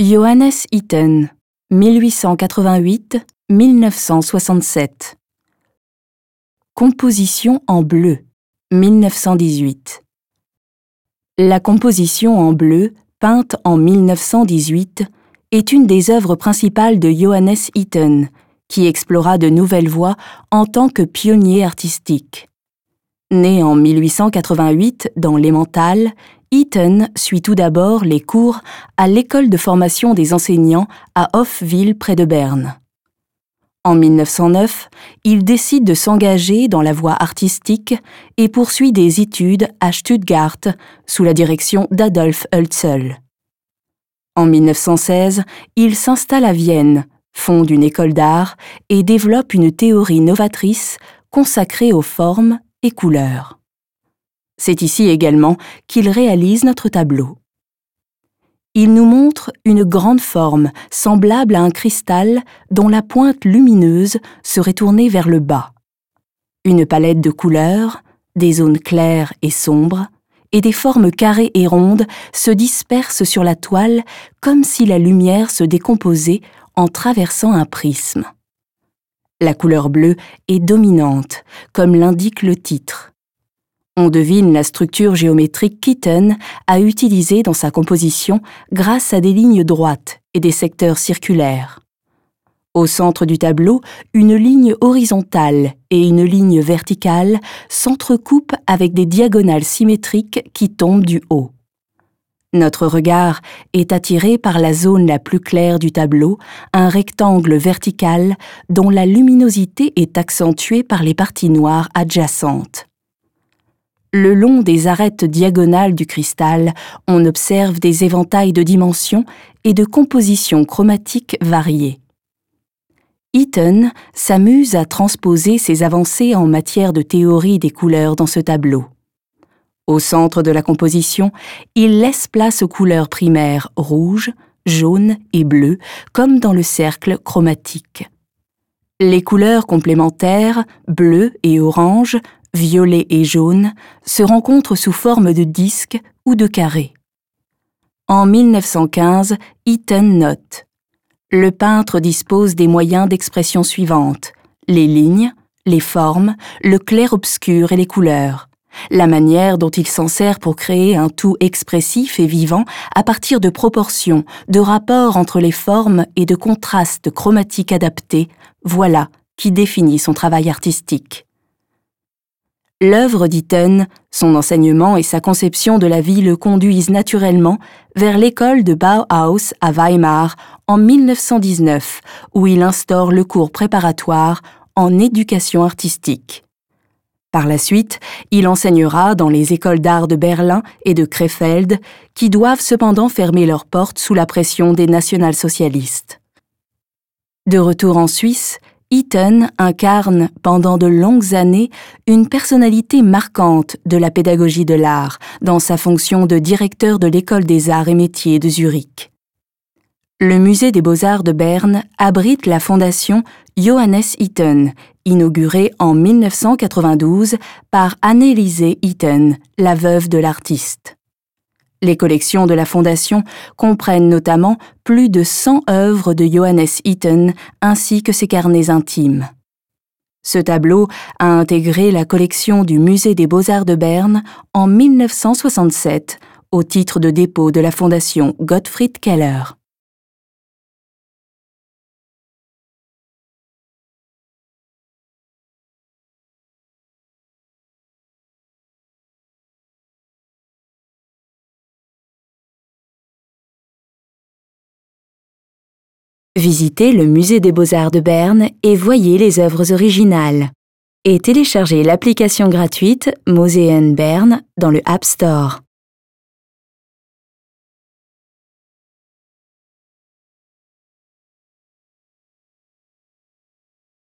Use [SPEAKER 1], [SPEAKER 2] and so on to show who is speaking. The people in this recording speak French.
[SPEAKER 1] Johannes Itten, 1888-1967. Composition en bleu, 1918. La composition en bleu, peinte en 1918, est une des œuvres principales de Johannes Itten, qui explora de nouvelles voies en tant que pionnier artistique. Né en 1888 dans l'Emmental, Eaton suit tout d'abord les cours à l'école de formation des enseignants à Hoffville près de Berne. En 1909, il décide de s'engager dans la voie artistique et poursuit des études à Stuttgart sous la direction d'Adolf Hölzel. En 1916, il s'installe à Vienne, fonde une école d'art et développe une théorie novatrice consacrée aux formes et couleurs. C'est ici également qu'il réalise notre tableau. Il nous montre une grande forme semblable à un cristal dont la pointe lumineuse serait tournée vers le bas. Une palette de couleurs, des zones claires et sombres, et des formes carrées et rondes se dispersent sur la toile comme si la lumière se décomposait en traversant un prisme. La couleur bleue est dominante, comme l'indique le titre. On devine la structure géométrique qu'Eaton a utilisée dans sa composition grâce à des lignes droites et des secteurs circulaires. Au centre du tableau, une ligne horizontale et une ligne verticale s'entrecoupent avec des diagonales symétriques qui tombent du haut. Notre regard est attiré par la zone la plus claire du tableau, un rectangle vertical dont la luminosité est accentuée par les parties noires adjacentes. Le long des arêtes diagonales du cristal, on observe des éventails de dimensions et de compositions chromatiques variées. Eaton s'amuse à transposer ses avancées en matière de théorie des couleurs dans ce tableau. Au centre de la composition, il laisse place aux couleurs primaires rouge, jaune et bleu, comme dans le cercle chromatique. Les couleurs complémentaires, bleu et orange, violet et jaune, se rencontrent sous forme de disques ou de carrés. En 1915, Eaton note Le peintre dispose des moyens d'expression suivantes les lignes, les formes, le clair-obscur et les couleurs. La manière dont il s'en sert pour créer un tout expressif et vivant à partir de proportions, de rapports entre les formes et de contrastes chromatiques adaptés, voilà qui définit son travail artistique. L'œuvre d'Eaton, son enseignement et sa conception de la vie le conduisent naturellement vers l'école de Bauhaus à Weimar en 1919, où il instaure le cours préparatoire en éducation artistique. Par la suite, il enseignera dans les écoles d'art de Berlin et de Krefeld, qui doivent cependant fermer leurs portes sous la pression des nationalsocialistes. De retour en Suisse, Eaton incarne pendant de longues années une personnalité marquante de la pédagogie de l'art dans sa fonction de directeur de l'école des arts et métiers de Zurich. Le musée des beaux-arts de Berne abrite la fondation Johannes Eaton, inaugurée en 1992 par Anneliese Eaton, la veuve de l'artiste. Les collections de la Fondation comprennent notamment plus de 100 œuvres de Johannes Eaton ainsi que ses carnets intimes. Ce tableau a intégré la collection du Musée des beaux-arts de Berne en 1967 au titre de dépôt de la Fondation Gottfried Keller. Visitez le Musée des beaux-arts de Berne et voyez les œuvres originales. Et téléchargez l'application gratuite Museen Berne dans le App Store.